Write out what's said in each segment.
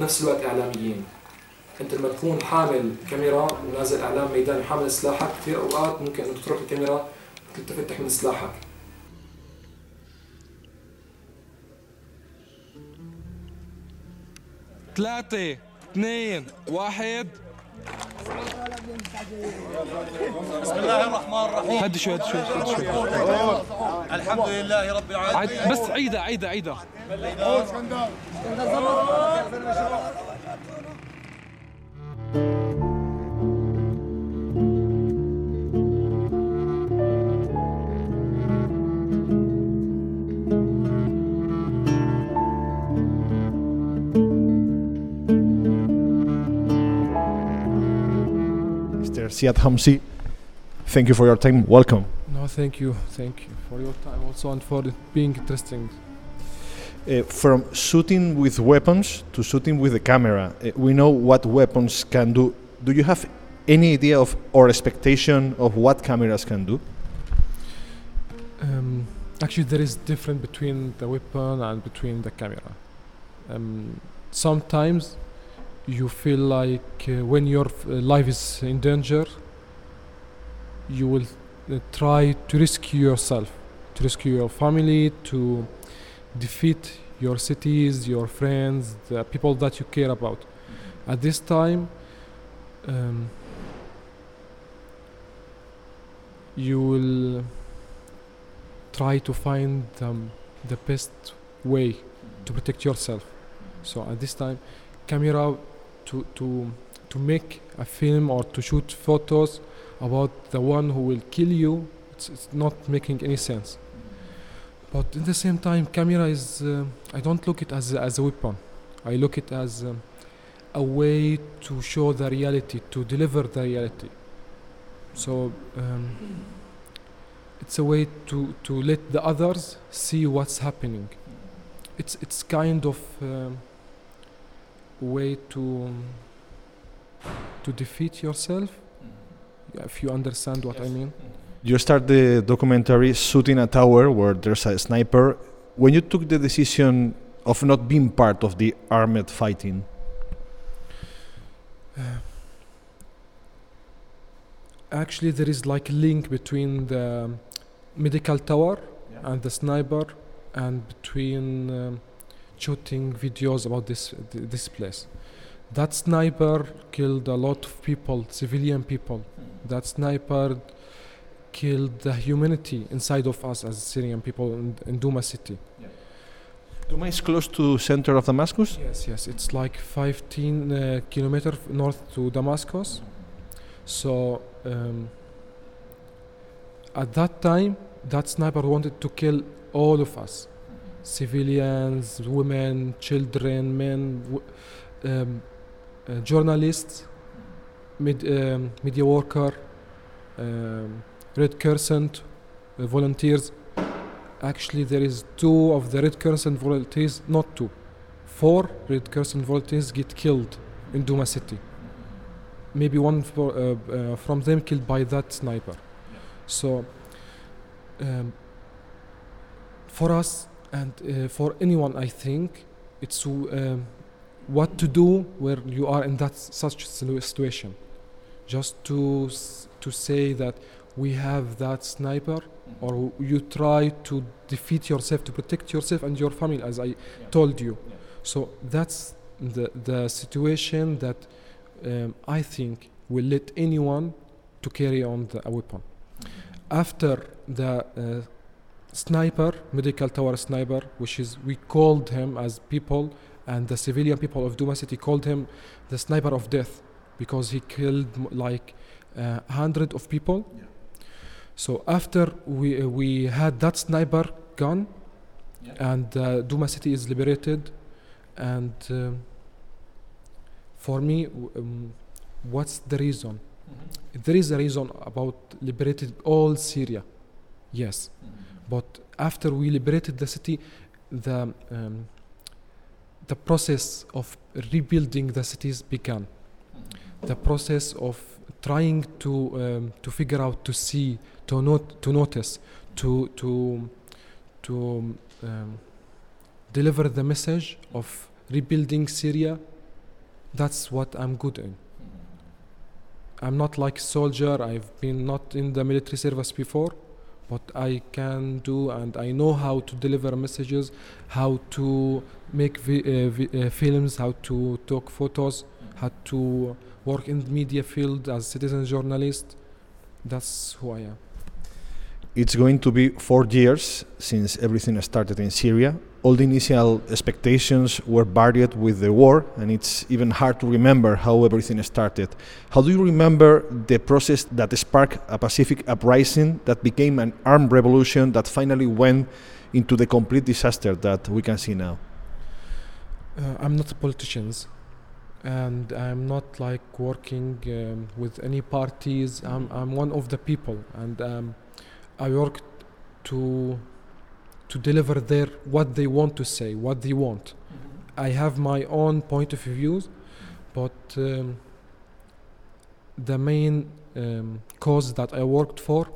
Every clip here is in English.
وبنفس الوقت إعلاميين. أنت لما تكون حامل كاميرا ونازل إعلام ميداني وحامل سلاحك كثير أوقات ممكن انه تترك الكاميرا وتلتفت تحمل سلاحك. ثلاثة اثنين واحد. بسم الله الرحمن الرحيم. هدي شوي هدي شوي هدي شوي. الحمد لله رب العالمين. بس عيدها عيدها عيدها Ziad Homsi, thank you for your time. Welcome. No, thank you, thank you for your time also and for it being interesting. Uh, from shooting with weapons to shooting with the camera, uh, we know what weapons can do. Do you have any idea of or expectation of what cameras can do? Um, actually, there is difference between the weapon and between the camera. Um, sometimes you feel like uh, when your uh, life is in danger, you will uh, try to rescue yourself, to rescue your family, to defeat your cities, your friends, the people that you care about. At this time, um, you will try to find um, the best way to protect yourself. So at this time, camera to to to make a film or to shoot photos about the one who will kill you, it's, it's not making any sense. But at the same time, camera is uh, I don't look it as as a weapon. I look it as um, a way to show the reality, to deliver the reality. So. Um, it's a way to, to let the others see what's happening. It's it's kind of um, way to to defeat yourself. Mm-hmm. If you understand what I mean. Mm-hmm. You start the documentary shooting a tower where there's a sniper. When you took the decision of not being part of the armed fighting, uh, Actually, there is like a link between the medical tower and the sniper, and between um, shooting videos about this this place. That sniper killed a lot of people, civilian people. That sniper killed the humanity inside of us as Syrian people in, in Duma city. Duma is close to center of Damascus. Yes, yes, it's like 15 uh, kilometer north to Damascus. So um, at that time, that sniper wanted to kill all of us, civilians, women, children, men, um, uh, journalists, med- um, media worker, um, Red Crescent uh, volunteers. Actually, there is two of the Red Crescent volunteers, not two, four Red Crescent volunteers get killed in Duma city. Maybe one for, uh, uh, from them killed by that sniper. So, um, for us and uh, for anyone, I think it's um, what to do where you are in that such situ- situation. Just to s- to say that we have that sniper, or you try to defeat yourself to protect yourself and your family, as I told you. So that's the the situation that um, I think will let anyone to carry on the, a weapon. After the uh, sniper, medical tower sniper, which is we called him as people, and the civilian people of Duma city called him the sniper of death because he killed like uh, hundred of people. So after we uh, we had that sniper gun, and uh, Duma city is liberated, and um, for me, um, what's the reason? There is a reason about liberated all Syria, yes, but after we liberated the city, the um, the process of rebuilding the cities began. The process of trying to um, to figure out, to see, to not, to notice, to to to um, deliver the message of rebuilding Syria, that's what I'm good in. I'm not like a soldier. I've been not in the military service before, but I can do and I know how to deliver messages, how to make vi- uh, vi- uh, films, how to talk photos, how to work in the media field as citizen journalist. That's who I am. It's going to be four years since everything started in Syria. All the initial expectations were varied with the war, and it's even hard to remember how everything started. How do you remember the process that sparked a Pacific uprising that became an armed revolution that finally went into the complete disaster that we can see now? Uh, I'm not a politician, and I'm not like working um, with any parties. I'm, I'm one of the people, and um, I work to to deliver their what they want to say, what they want. I have my own point of views, but um, the main um, cause that I worked for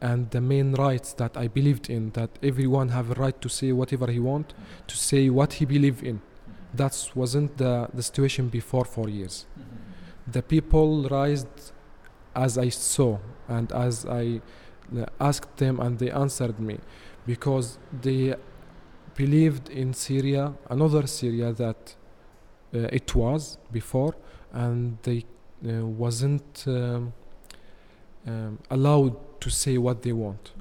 and the main rights that I believed in that everyone have a right to say whatever he want to say what he believe in. That wasn't the, the situation before four years. The people raised as I saw and as I uh, asked them and they answered me because they believed in Syria another Syria that uh, it was before and they uh, wasn't um, um, allowed to say what they want.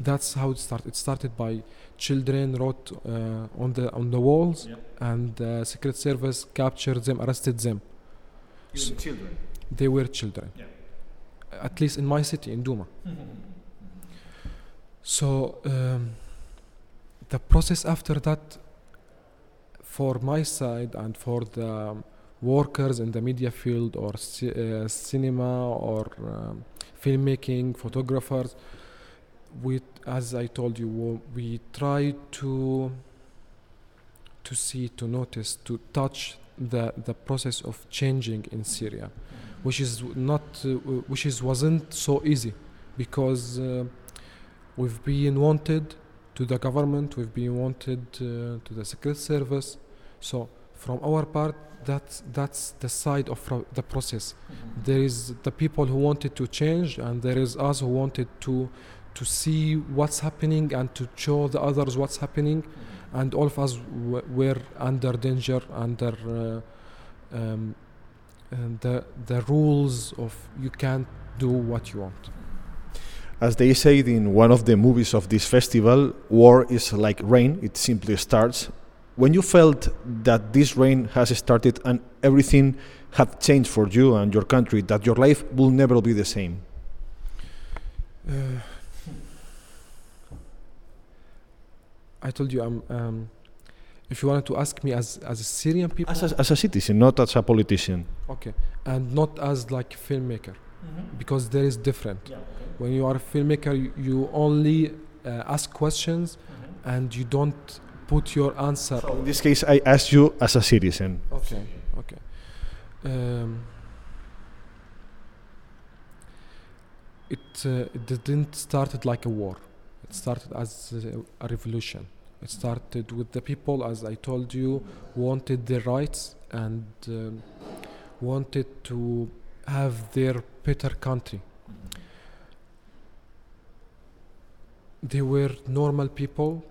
That's how it started. It started by children wrote uh, on the on the walls, and the Secret Service captured them, arrested them. S- children. They were children. At least in my city, in Duma. So um, the process after that, for my side and for the workers in the media field or ci- uh, cinema or um, filmmaking, photographers, we, as I told you, we try to to see, to notice, to touch the the process of changing in Syria, which is not, uh, which is wasn't so easy, because uh, we've been wanted to the government, we've been wanted uh, to the Secret Service, so from our part, that's that's the side of the process. There is the people who wanted to change, and there is us who wanted to to see what's happening and to show the others what's happening, and all of us w- were under danger, under uh, um, the the rules of you can't do what you want. As they said in one of the movies of this festival, war is like rain, it simply starts. When you felt that this rain has started and everything had changed for you and your country, that your life will never be the same. Uh, I told you, I'm. Um, if you wanted to ask me as as a Syrian people, As a, as a citizen, not as a politician. okay, and not as like filmmaker, because there is different. When you are a filmmaker, you, you only uh, ask questions, and you don't put your answer. In this case, I ask you as a citizen. Okay, okay. Um, it uh, it didn't started like a war. It started as a, a revolution. It started with the people, as I told you, wanted their rights and um, wanted to have their better country. They were normal people.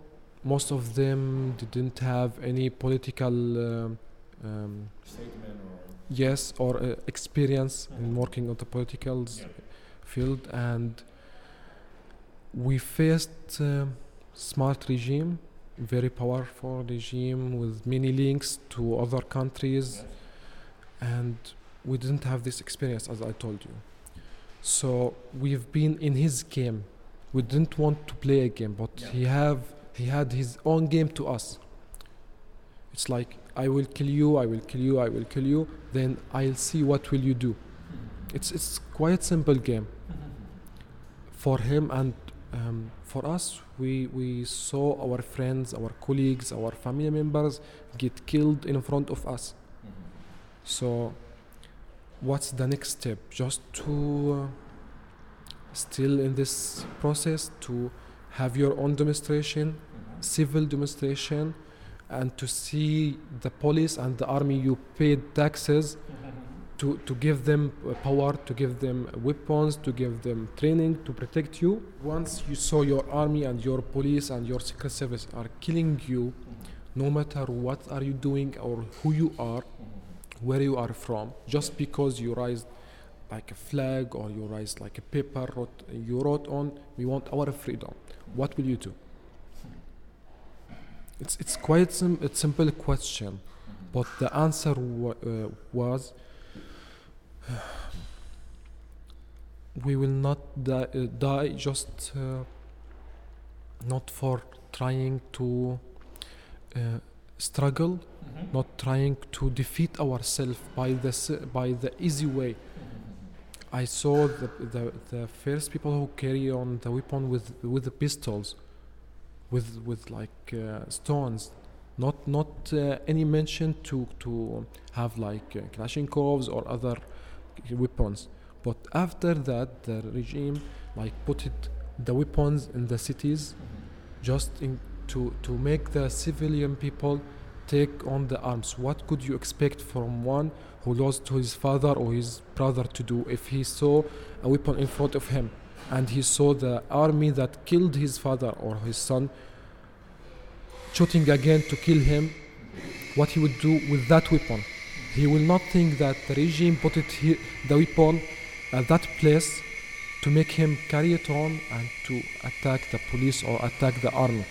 Most of them didn't have any political um, um, yes or uh, experience in working on the political s- field. And we faced um smart regime very powerful regime with many links to other countries. And we didn't have this experience as i told you so we've been in his game we didn't want to play a game but he have he had his own game to us it's like I will kill you, I will kill you, I will kill you, then I'll see what will you do. It's it's quite simple game for him and um, for us. We we saw our friends, our colleagues, our family members get killed in front of us. So, what's the next step? Just to uh, still in this process to have your own demonstration civil demonstration and to see the police and the army you paid taxes to, to give them uh, power, to give them weapons, to give them training, to protect you. Once you saw your army and your police and your secret service are killing you, no matter what are you doing or who you are, where you are from, just because you raised like a flag or you raised like a paper, wrote, you wrote on, we want our freedom. What will you do? It's, it's quite sim- a simple question, but the answer uh, was we will not die, uh, die just uh, not for trying to struggle, not trying to defeat ourselves by the by the easy way. I saw the, the the first people who carry on the weapon with with the pistols, with with like uh, stones, not not uh, any mention to to have like uh, Kalashnikovs or other weapons. But after that, the regime like put it the weapons in the cities, just in to to make the civilian people take on the arms. What could you expect from one who lost his father or his brother to do if he saw a weapon in front of him and he saw the army that killed his father or his son shooting again to kill him? What he would do with that weapon? He will not think that the regime put it here, the weapon at that place to make him carry it on and to attack the police or attack the army.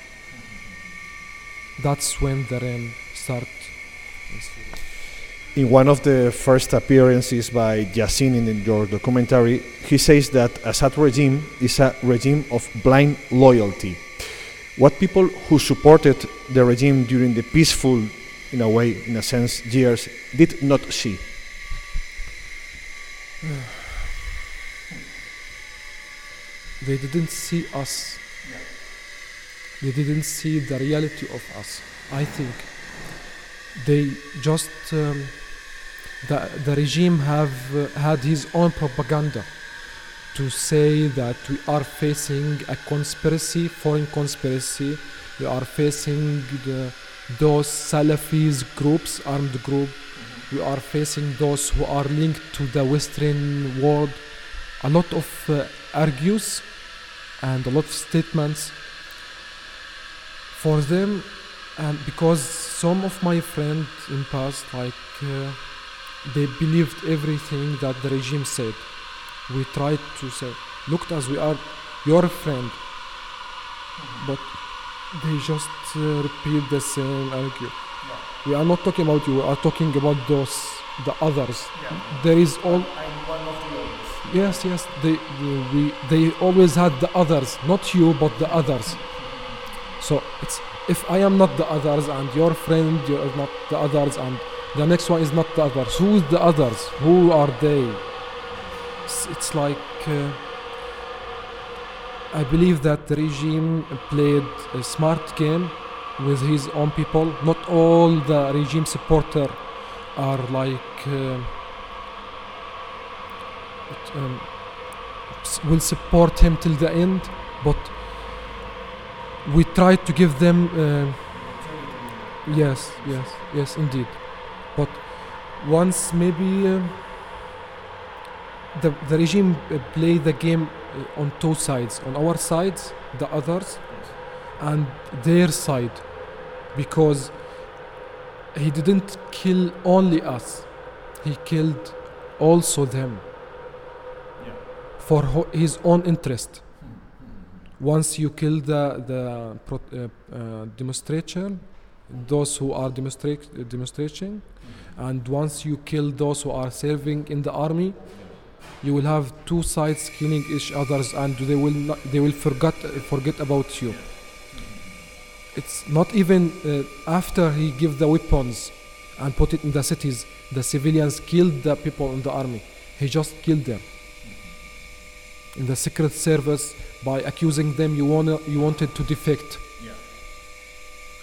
That's when the rain start. In one of the first appearances by Yassin in your documentary, he says that Assad regime is a regime of blind loyalty. What people who supported the regime during the peaceful, in a way, in a sense, years did not see. They didn't see us. They didn't see the reality of us. I think they just um, the the regime have uh, had his own propaganda to say that we are facing a conspiracy, foreign conspiracy. We are facing the, those Salafis groups, armed group. We are facing those who are linked to the Western world. A lot of uh, argues and a lot of statements for them and because some of my friends in past like uh, they believed everything that the regime said. We tried to say look as we are your friend but they just uh, repeat the same argue. We are not talking about you we are talking about those the others. There is all the yes yes they, they we they always had the others not you but the others so it's if i am not the others and your friend you are not the others and the next one is not the others who is the others? Who are they? It's, it's like uh, i believe that the regime played a smart game with his own people. Not all the regime supporter are like uh, um, will support him till the end but we try to give them uh, yes yes yes indeed. But once maybe uh, the, the regime uh, play the game uh, on two sides on our sides the others and their side. Because he didn't kill only us he killed also them for ho- his own interest once you kill the the pro- uh, uh, those who are demonstrate demonstrating and once you kill those who are serving in the army you will have two sides killing each others and they will not, they will forget forget about you. It's not even uh, after he give the weapons and put it in the cities the civilians killed the people in the army. He just killed them. In the secret service by accusing them you wanna you wanted to defect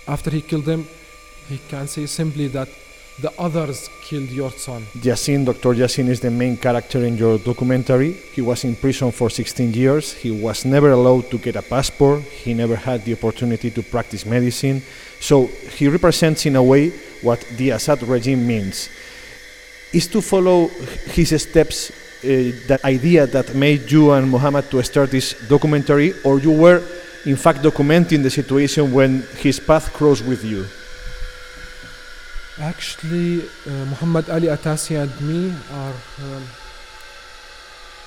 after he killed them he can say simply that the others killed your son. Yassin, Dr. Yassin is the main character in your documentary. He was in prison for 16 years. He was never allowed to get a passport. He never had the opportunity to practice medicine. So he represents, in a way, what the Assad regime means. Is to follow his steps that idea that made you and Muhammad to start this documentary, or you were, in fact, documenting the situation when his path crossed with you? Actually, uh, Muhammad Ali Atassi and me are um,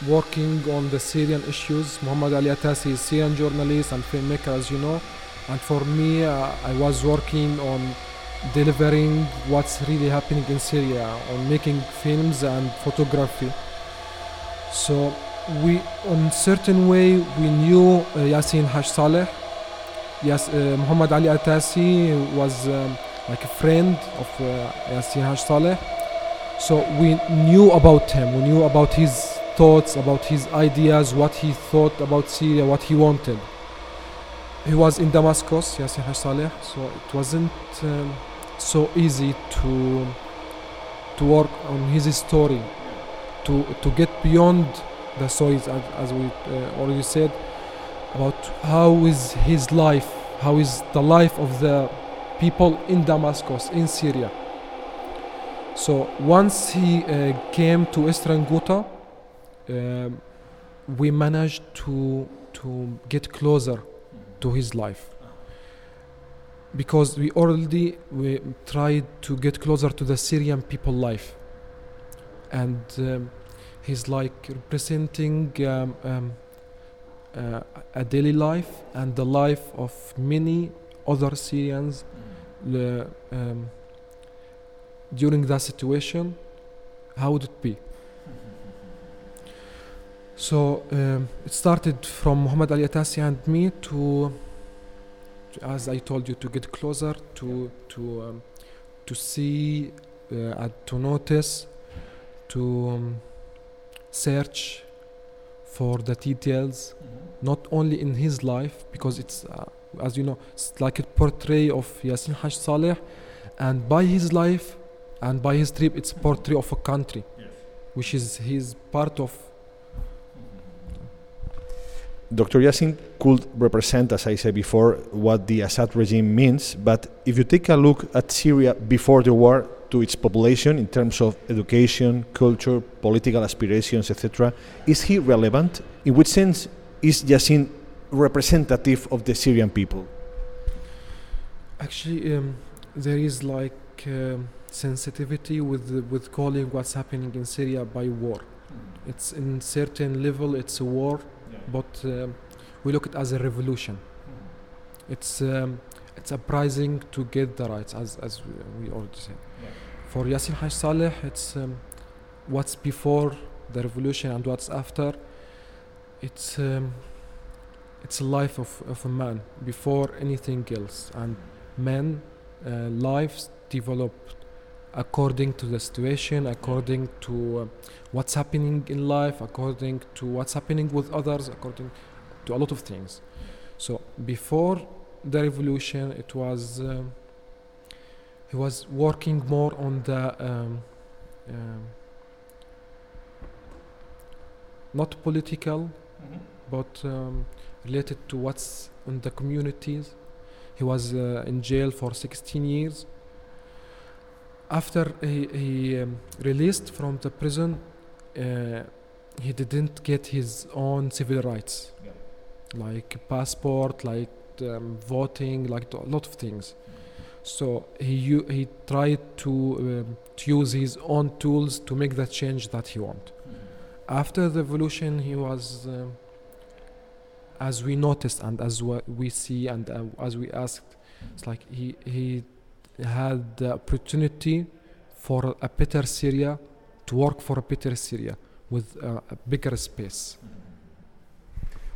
working on the Syrian issues. Muhammad Ali Atassi is Syrian journalist and filmmaker, as you know. And for me, uh, I was working on delivering what's really happening in Syria, on making films and photography. So we, on certain way, we knew uh, Yassin Haj Saleh. Yes, uh, Muhammad Ali Atassi was um, like a friend of uh, Yassin Haj Saleh. So we knew about him. We knew about his thoughts, about his ideas, what he thought about Syria, what he wanted. He was in Damascus, Yassin Haj Saleh, so it wasn't um, so easy to to work on his story, to to get beyond the stories as, as we uh, already said about how is his life, how is the life of the people in Damascus, in Syria. So once he uh, came to Eastern Ghouta, um, we managed to to get closer to his life because we already we tried to get closer to the Syrian people life, and um, he's like representing um, um, uh, a daily life and the life of many other Syrians le- um, during that situation, how would it be? So um, it started from Muhammad Ali Atassi and me to, to- as I told you, to get closer, to to um, to see, uh, and to notice, to um, search for the details, not only in his life, because it's, uh, as you know, it's like a portrait of Yassin Haj Saleh, and by his life and by his trip, it's a portrait of a country, which is his part of. Dr. Yassin could represent, as I said before, what the Assad regime means, but if you take a look at Syria before the war to its population in terms of education, culture, political aspirations, etc., is he relevant? In which sense is Yassin representative of the Syrian people? Actually, um, there is like um, sensitivity with the, with calling what's happening in Syria by war. It's in certain level, it's a war, but um, we look at it as a revolution. It's um, it's surprising to get the rights, as as we, already said. For Yassin Haj Saleh, it's um, what's before the revolution and what's after. It's um, it's a life of, of a man before anything else, and men uh, lives developed according to the situation, according to uh, what's happening in life, according to what's happening with others, according to a lot of things. So before the revolution, it was um, he was working more on the um, um, not political, but um, related to what's in the communities. He was uh, in jail for 16 years. After he, he um, released from the prison, uh, he didn't get his own civil rights, like passport, like um, voting, like a lot of things. So he he tried to um, to use his own tools to make the change that he want. After the revolution, he was, um, as we noticed and as we see and uh, as we asked, it's like he he had the opportunity for a better Syria to work for a better Syria with uh, a bigger space.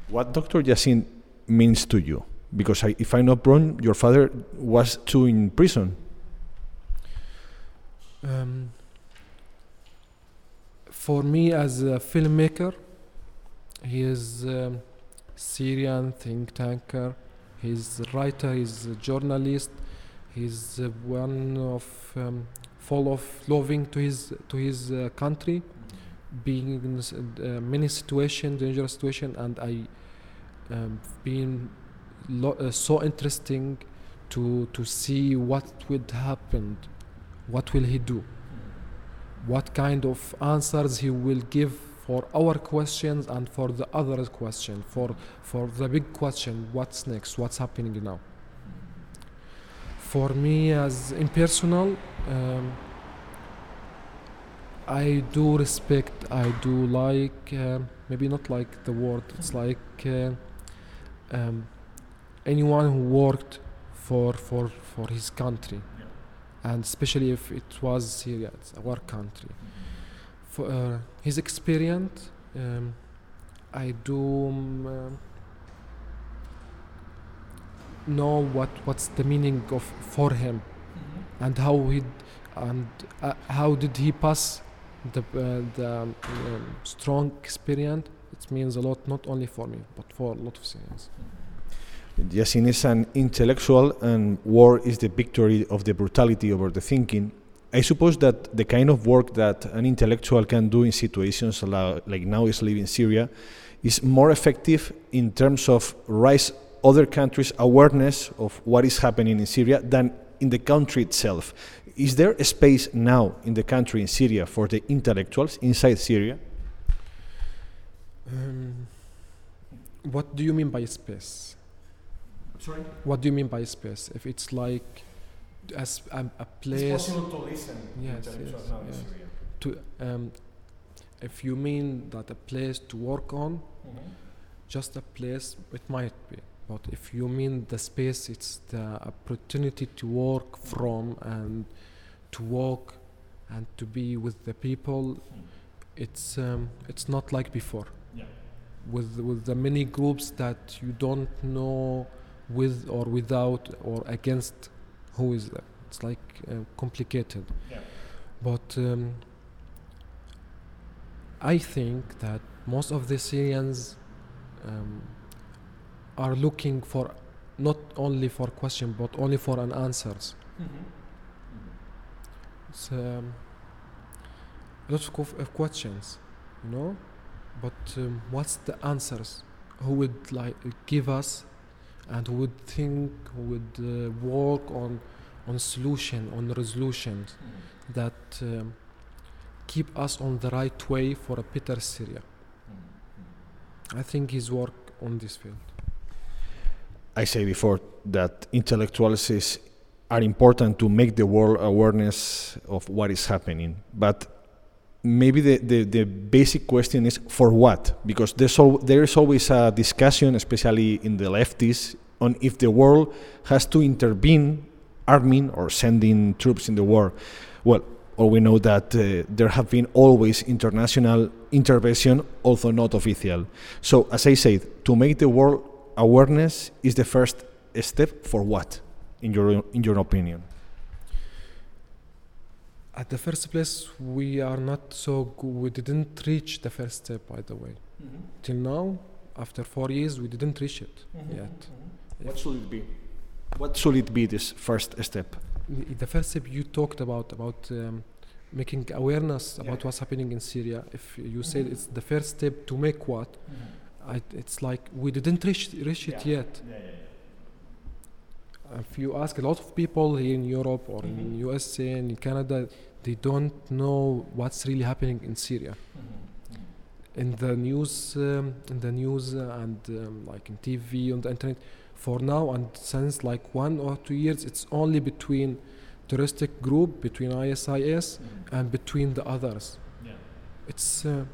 What Dr. Yassin means to you? Because I, if I'm not wrong, your father was too in prison. Um, for me, as a filmmaker, he is um, Syrian think tanker. He's a writer. He's a journalist. He's uh, one of um, full of loving to his to his uh, country, being in uh, many situation, dangerous situation, and I um, been lo- uh, so interesting to to see what would happen, what will he do, what kind of answers he will give for our questions and for the other question, for for the big question, what's next, what's happening now. For me, as impersonal, um, I do respect, I do like, um maybe not like the word, it's like uh, um, anyone who worked for, for, for his country, and especially if it was Syria, it's our country. For uh, his experience, um, I do um, know what what's the meaning of for him. And how he and uh, how did he pass the uh, the um, um, strong experience? It means a lot not only for me but for a lot of Syrians Yassin is an intellectual, and war is the victory of the brutality over the thinking. I suppose that the kind of work that an intellectual can do in situations like now is living Syria is more effective in terms of raise other countries' awareness of what is happening in Syria than in the country itself. Is there a space now in the country in Syria for the intellectuals inside Syria? um, what do you mean by space Sorry? what do you mean by space if it's like as a, a place to listen Yes, yes, in yes. to um, if you mean that a place to work on just a place it might be but if you mean the space it's the opportunity to work from and to walk and to be with the people it's um, it's not like before Yeah. with with the many groups that you don't know with or without or against who is there it's like uh, complicated Yeah. but um, I think that most of the Syrians um, are looking for not only for question but only for an answers. It's um, a lot of co- of questions, you know, but um, what's the answers? Who would like give us, and who would think, who would uh, work on on solution, on resolutions that um, keep us on the right way for a better Syria. I think his work on this field. I say before that intellectuals is, are important to make the world awareness of what is happening. But maybe the, the, the basic question is for what? Because there's al- there is always a discussion, especially in the lefties, on if the world has to intervene, arming or sending troops in the war. Well, all we know that uh, there have been always international intervention, although not official. So, as I said, to make the world awareness is the first step for what, in your in your opinion? At the first place, we are not so good. We didn't reach the first step, by the way. Mm-hmm. Till now, after four years, we didn't reach it mm-hmm. yet. Mm-hmm. What should it be? What should it be? This first step. The the first step you talked about about um, making awareness about Yeah. what's happening in Syria. If you said it's the first step to make what, I, it's like we didn't reach reach it yet. If you ask a lot of people here in Europe or in USA and in Canada, they don't know what's really happening in Syria. In the news, um, in the news uh, and um, like in TV on the internet, for now and since like one or two years, it's only between terroristic group, between ISIS and between the others. It's, uh,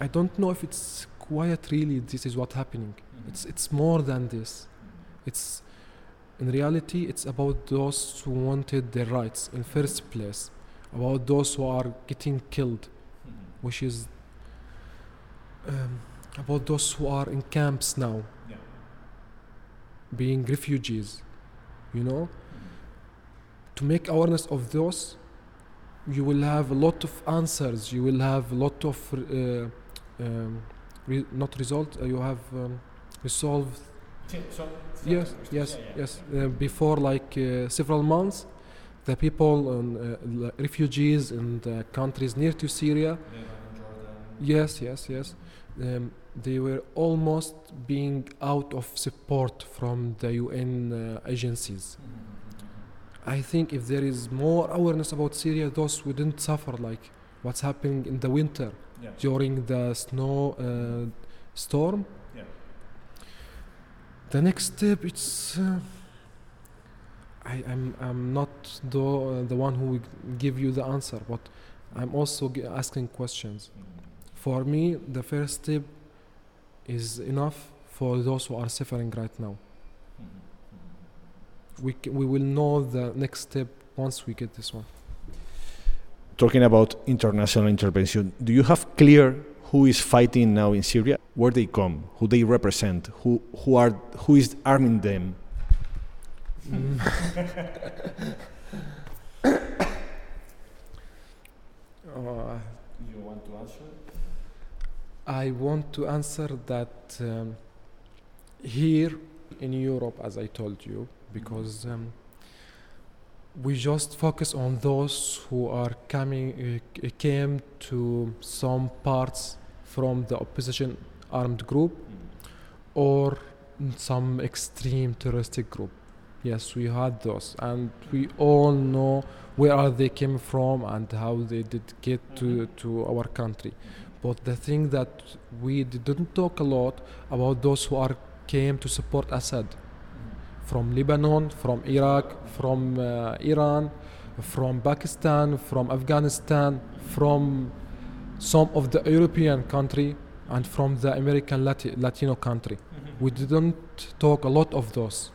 I don't know if it's quiet really. This is what's happening. It's it's more than this. It's in reality, it's about those who wanted their rights in first place, about those who are getting killed, which is um, about those who are in camps now, being refugees. You know, to make awareness of those, you will have a lot of answers. You will have a lot of uh, um, re- not result. Uh, you have um, resolved Yes, yes, yes. Uh, before like uh, several months, the people, um, uh, refugees in the countries near to Syria, yes, yes, yes, um, they were almost being out of support from the UN uh, agencies. I think if there is more awareness about Syria, those wouldn't suffer like what's happening in the winter Yeah. during the snow uh, storm. The next step, it's. Uh, I, I'm, I'm not the, uh, the one who will give you the answer, but I'm also g- asking questions. For me, the first step is enough for those who are suffering right now. We, c- we will know the next step once we get this one. Talking about international intervention, do you have clear who is fighting now in Syria? Where they come? Who they represent? Who who are who is arming them? Uh, You want to answer? I want to answer that um, here in Europe, as I told you, because um, we just focus on those who are coming, uh, came to some parts from the opposition armed group or some extreme terroristic group. Yes, we had those, and we all know where are they came from and how they did get to, to our country. But the thing that we didn't talk a lot about those who are came to support Assad from Lebanon, from Iraq, from uh, Iran, from Pakistan, from Afghanistan, from some of the European country, and from the American Lati- Latino country. We didn't talk a lot of those.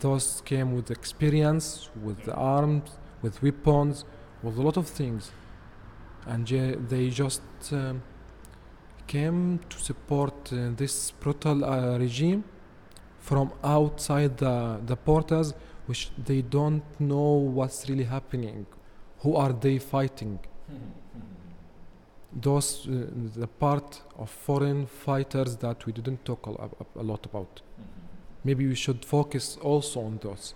Those came with experience, with the arms, with weapons, with a lot of things, and je- they just um, came to support uh, this brutal uh, regime from outside the, the portals, which they don't know what's really happening. Who are they fighting? Those uh, the part of foreign fighters that we didn't talk a, a, a lot about. Maybe we should focus also on those.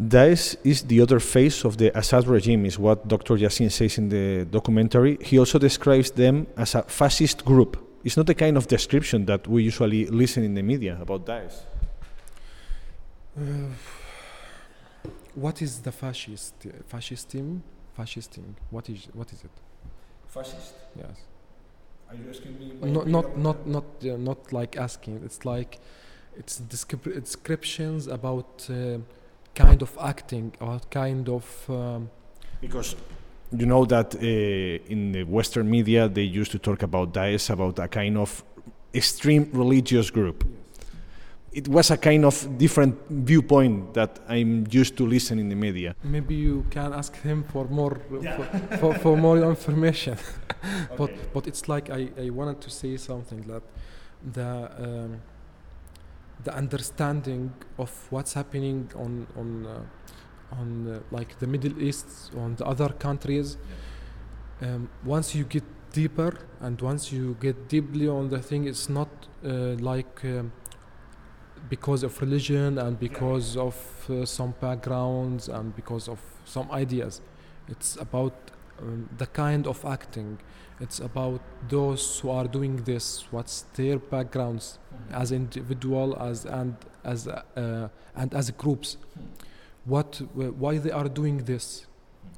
Daesh is the other face of the Assad regime, is what Dr. Yassin says in the documentary. He also describes them as a fascist group. It's not the kind of description that we usually listen in the media about Daesh. Uh, what is the fascist fascism? Fascism. What is what is it? Fascist? Yes. Are you asking me? not not not not uh, not like asking it's like it's descrip- descriptions about uh, kind of acting or kind of um, Because you know that uh, in the Western media they used to talk about Daesh about a kind of extreme religious group. It was a kind of different viewpoint that I'm used to listen in the media. maybe you can ask him for more for, for, for more information. But but it's like I, I wanted to say something that the um, the understanding of what's happening on on uh, on uh, like the Middle East on the other countries um, once you get deeper and once you get deeply on the thing it's not uh, like um, because of religion and because of uh, some backgrounds and because of some ideas. It's about um, the kind of acting. It's about those who are doing this what's their backgrounds as individual as and as uh, and as groups. What wh- why they are doing this?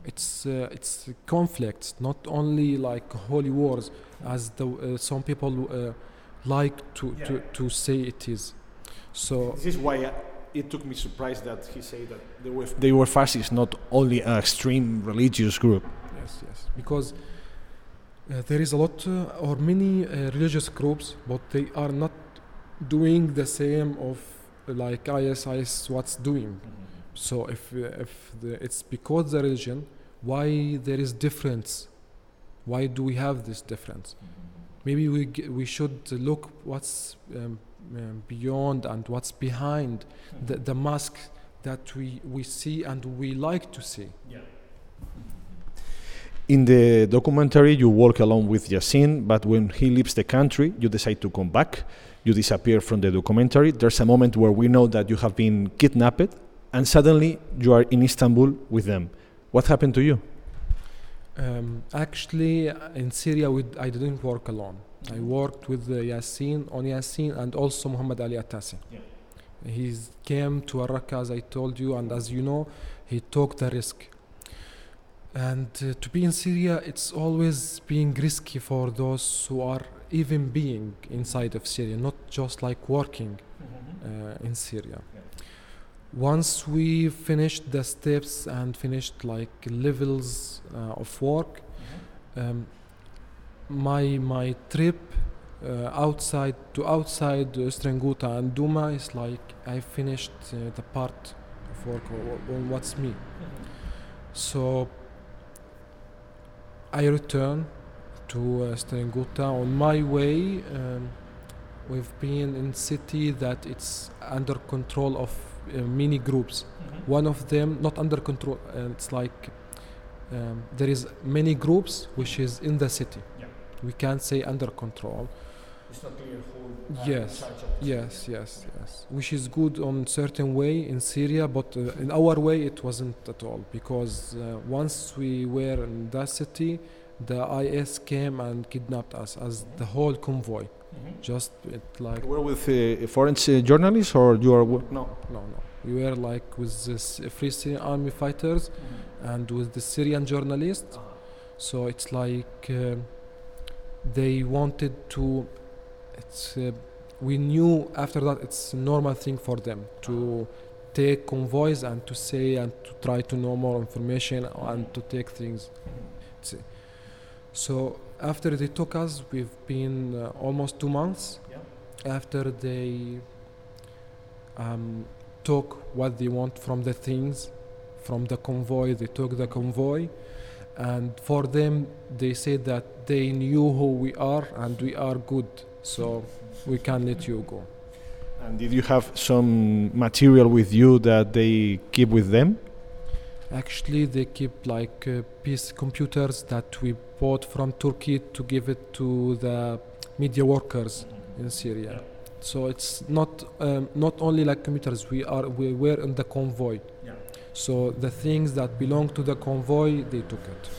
It's uh, it's conflicts not only like holy wars as the uh, some people uh, like to, to to say it is so This is why uh, it took me surprise that he said that they were they were fascists, not only an extreme religious group. Yes, yes. Because uh, there is a lot uh, or many uh, religious groups, but they are not doing the same of like ISIS what's doing. So if uh, if the, it's because the religion, why there is difference? Why do we have this difference? Maybe we g- we should look what's um, beyond and what's behind the, the mask that we, we see and we like to see. Yeah. In the documentary, you walk along with Yassin, but when he leaves the country, you decide to come back. You disappear from the documentary. There's a moment where we know that you have been kidnapped and suddenly you are in Istanbul with them. What happened to you? Um, actually, in Syria, we, I didn't work alone. I worked with uh, Yassin, on Yassin, and also Muhammad Ali Atassi. He came to Araka, as I told you, and as you know, he took the risk. And uh, to be in Syria, it's always being risky for those who are even being inside of Syria, not just like working uh, in Syria. Once we finished the steps and finished like levels uh, of work, um, my my trip uh, outside to outside uh, Eastern Ghouta and Duma is like I finished uh, the part of work on what's me. So I return to uh, Eastern Ghouta on my way. Um, we've been in city that it's under control of uh, many groups. One of them not under control. Uh, it's like um, there is many groups which is in the city. We can't say under control. Yes, yes, yes, yes. Which is good on certain way in Syria, but uh, in our way it wasn't at all because uh, once we were in that city, the IS came and kidnapped us as the whole convoy. Just it like You were with uh, foreign uh, journalists, or you are? wo- No. no, no. We were like with the Free Syrian Army fighters and with the Syrian journalists. So it's like uh, they wanted to. It's uh, we knew after that it's a normal thing for them to take convoys and to say and to try to know more information and to take things. See. So after they took us, we've been uh, almost two months. After they um, took what they want from the things, from the convoy, they took the convoy, and for them they said that they knew who we are and we are good, so we can let you go. And did you have some material with you that they keep with them? Actually, they keep like uh, piece computers that we bought from Turkey to give it to the media workers in Syria. So it's not um, not only like computers. We are we were in the convoy. So the things that belong to the convoy, they took it.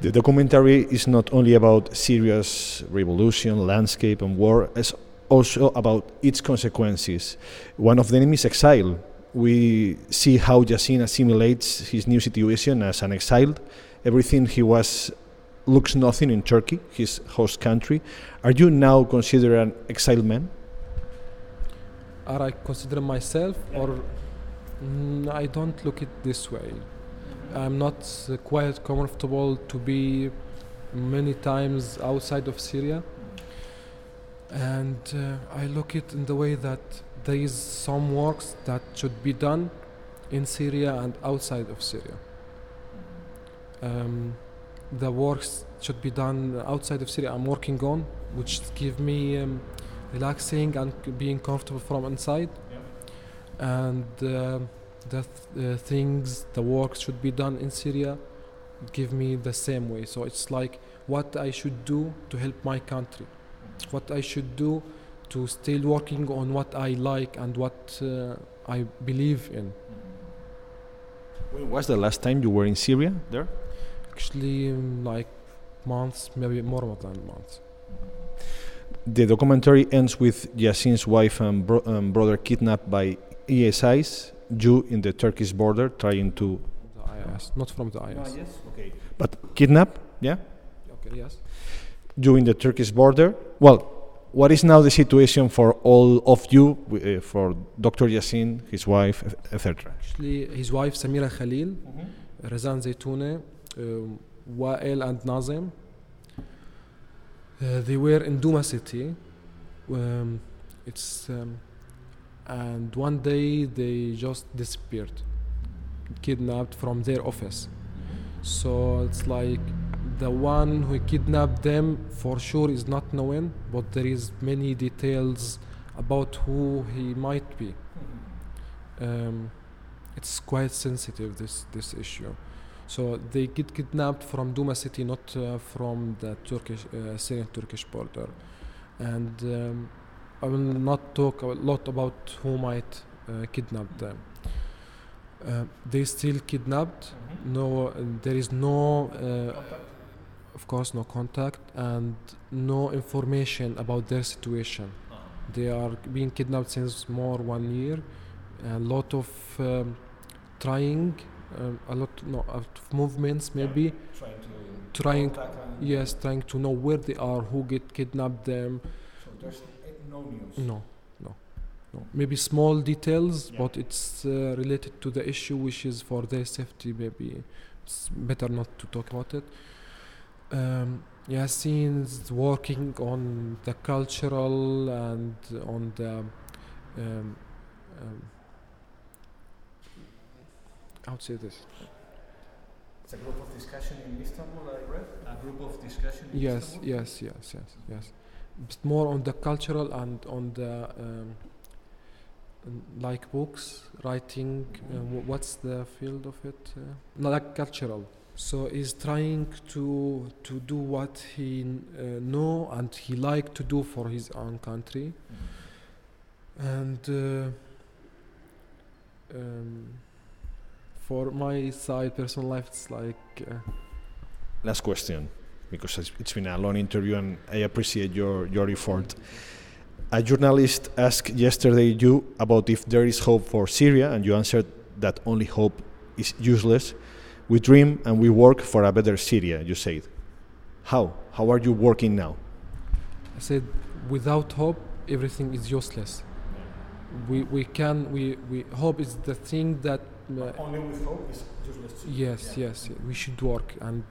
The documentary is not only about Syria's revolution, landscape, and war, it's also about its consequences. One of them is exile. We see how Yassin assimilates his new situation as an exiled. Everything he was looks nothing in Turkey, his host country. Are you now considered an exiled man? Are I consider myself or mm, I don't look it this way. I'm not uh, quite comfortable to be many times outside of Syria, and uh, I look it in the way that there is some works that should be done in Syria and outside of Syria. Um, the works should be done outside of Syria. I'm working on, which give me um, relaxing and being comfortable from inside. And uh, the th- uh, things, the work should be done in Syria, give me the same way. So it's like what I should do to help my country, what I should do to still working on what I like and what uh, I believe in. When was the last time you were in Syria there? Actually, um, like months, maybe more than months. The documentary ends with Yassin's wife and, bro- and brother kidnapped by ISIS, you in the Turkish border trying to. The IS, not from the IS. Okay. But kidnap, yeah? Okay, yes. You in the Turkish border. Well, what is now the situation for all of you, uh, for Dr. Yassin, his wife, etc.? Actually, his wife Samira Khalil, Razan Zaitouneh, um, Wael and Nazim. Uh, they were in Duma city. Um, it's um, and one day they just disappeared, kidnapped from their office. So it's like the one who kidnapped them for sure is not known, but there is many details about who he might be. Um, it's quite sensitive this this issue. So they get kidnapped from Duma city, not uh, from the Turkish uh, Syrian Turkish border, and um, I will not talk a lot about who might uh, kidnap them. Uh, they still kidnapped. No, uh, there is no, uh, of course, no contact and no information about their situation. They are being kidnapped since more one year. A lot of um, trying, um, a lot no, of movements maybe Trying to trying, yes, trying to know where they are, who get kidnapped them. So there's no news. No, no, no. Maybe small details, Yeah. but it's uh, related to the issue, which is for their safety. Maybe it's better not to talk about it. Um, Yassin's working on the cultural and on the um, um, how to say this? It's a group of discussion in Istanbul, I read. A group of discussion in Yes, Istanbul? yes, yes, yes, yes. More on the cultural and on the um, like books, writing. Uh, what's the field of it? Uh, like cultural. So he's trying to to do what he uh, know and he like to do for his own country. And uh, um, for my side, personal life, it's like. Uh, Last question, because it's- it's been a long interview and I appreciate your, your effort. A journalist asked yesterday you about if there is hope for Syria, and you answered that only hope is useless. We dream and we work for a better Syria, you said. How? How are you working now? I said, without hope, everything is useless. We, we can, we, we, hope is the thing that, uh, Only with hope is useless. yes, yes, we should work. And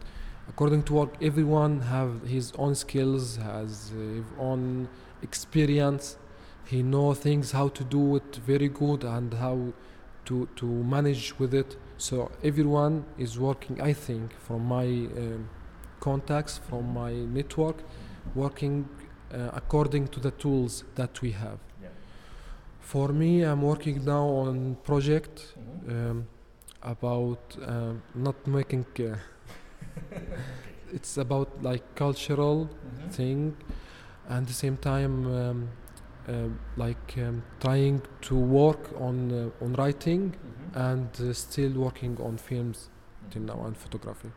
according to work, everyone have his own skills, has uh, his own experience. He know things, how to do it very good and how to, to manage with it. So everyone is working, I think, from my um, contacts, from my network, working uh, according to the tools that we have. Yeah. For me, I'm working now on project Mm-hmm. um, about um, not making. Uh, it's about like cultural Mm-hmm. thing, and at the same time, um, uh, like um, trying to work on uh, on writing and uh, still working on films till now and photography.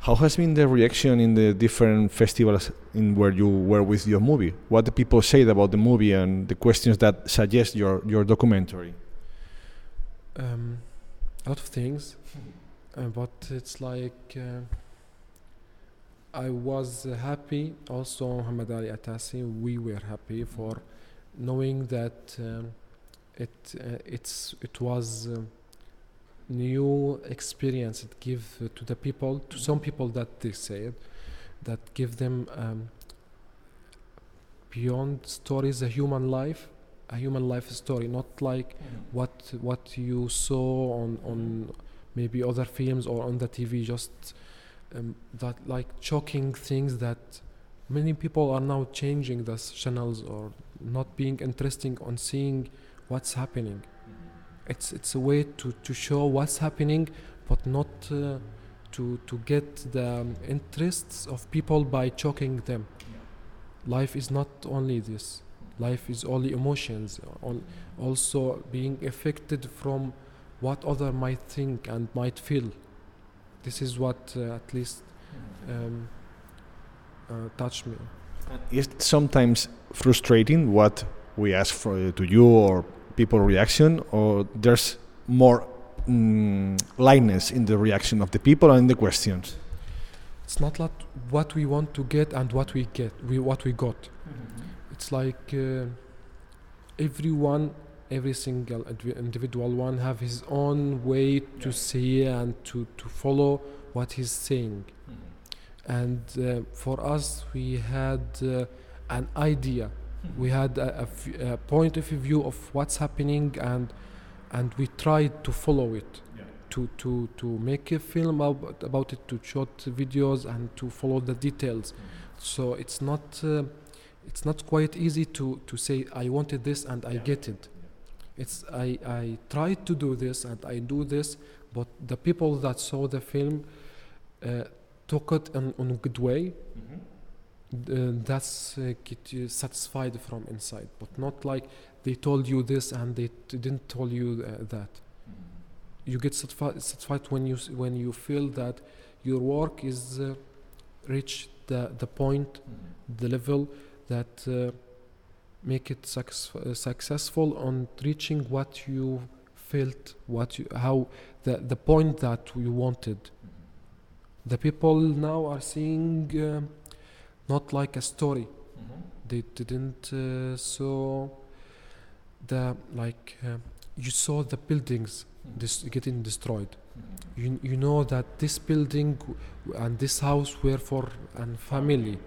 How has been the reaction in the different festivals in where you were with your movie? What the people said about the movie and the questions that suggest your, your documentary? Um, a lot of things, uh, but it's like uh, I was uh, happy. Also, Muhammad Ali Atassi, we were happy for knowing that um, it uh, it's it was. New experience. It give uh, to the people to some people that they said that give them um, beyond stories a human life a human life story. Not like what what you saw on on maybe other films or on the TV just um, that like shocking things that many people are now changing the channels or not being interesting on seeing what's happening. It's it's a way to, to show what's happening but not uh, to to get the um, interests of people by choking them. Life is not only this. Life is only emotions al- also being affected from what other might think and might feel. This is what uh, at least um, uh, touched me. Is it sometimes frustrating what we ask for, to you or people reaction, or there's more mm, lightness in the reaction of the people and in the questions? it's not like what we want to get and what we get we what we got. It's like uh, everyone every single individual one have his own way to see and to, to follow what he's saying and uh, for us we had uh, an idea. We had a, a f- a point of view of what's happening and and we tried to follow it. To, to, to make a film about, about it to shoot videos and to follow the details. So it's not uh, it's not quite easy to, to say I wanted this and I get it. It's I, I tried to do this and I do this, but the people that saw the film uh, took it in, in a good way. Uh, that's uh, get you satisfied from inside, but not like they told you this and they t- didn't tell you uh, that. you get satisfied, satisfied when you when you feel that your work is uh, reach the the point, the level that uh, make it success, uh, successful on reaching what you felt, what you, how the the point that you wanted. The people now are seeing um not like a story. They didn't uh, saw the like uh, you saw the buildings dis- getting destroyed. You you know that this building and this house were for and family,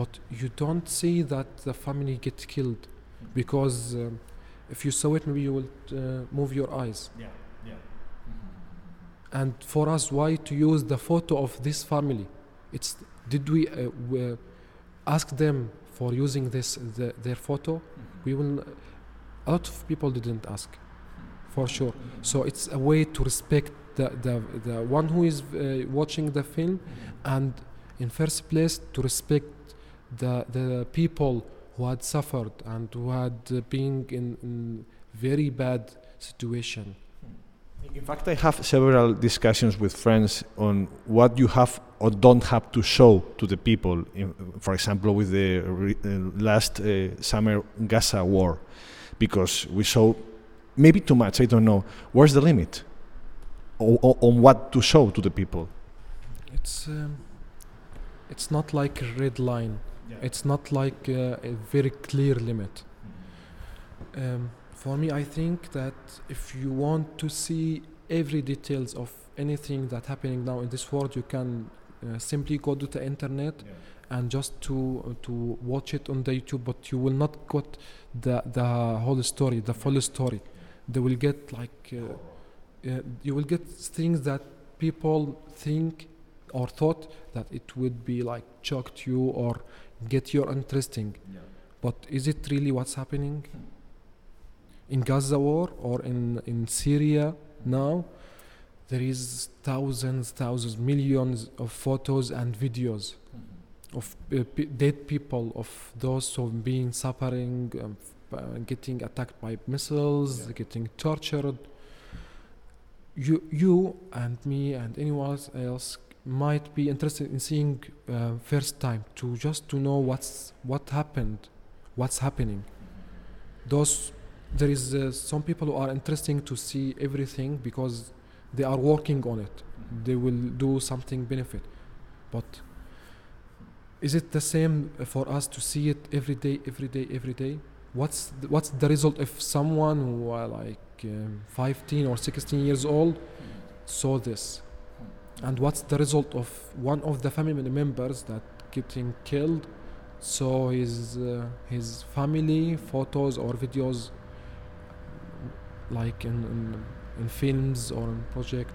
but you don't see that the family get killed because um, if you saw it, maybe you will uh, move your eyes. Yeah, yeah. And for us, why to use the photo of this family? It's did we, uh, we ask them for using this the, their photo? We will. A lot of people didn't ask, for sure. So it's a way to respect the the, the one who is uh, watching the film, and in first place to respect the the people who had suffered and who had been in, in very bad situation. In fact, I have several discussions with friends on what you have or don't have to show to the people. In, for example, with the re, uh, last uh, summer Gaza war, because we saw maybe too much. I don't know. Where's the limit o- o- on what to show to the people? It's um, it's not like a red line. It's not like uh, a very clear limit. Um, for me, I think that if you want to see every details of anything that happening now in this world, you can uh, simply go to the internet and just to to watch it on the YouTube. But you will not get the the whole story, the full story. They will get like uh, uh, you will get things that people think or thought that it would be like shocked you or get your interesting. But is it really what's happening in Gaza war or in in Syria now? There is thousands, thousands, millions of photos and videos of uh, pe- dead people, of those who have been suffering, um, uh, getting attacked by missiles, getting tortured. You, you and me and anyone else might be interested in seeing uh, first time to just to know what's what happened, what's happening. Those there is uh, some people who are interesting to see everything because they are working on it. They will do something benefit, but is it the same for us to see it every day, every day, every day? What's the, what's the result if someone who are like um, 15 or 16 years old saw this? And what's the result of one of the family members that getting killed? so his uh, his family photos or videos like in, in in films or in project.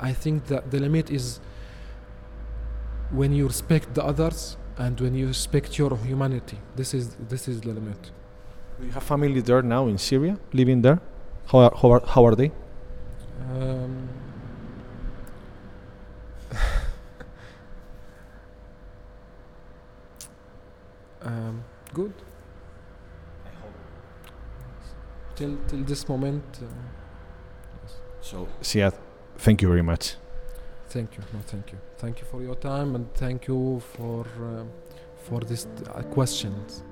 I think that the limit is when you respect the others and when you respect your humanity. This is this is the limit. Do you have family there now in Syria, living there? How are, how are, how are they? Um, um, good. Till till this moment, uh, So, Ziad, thank you very much. thank you. No, thank you. Thank you for your time and thank you for uh, for these uh, questions.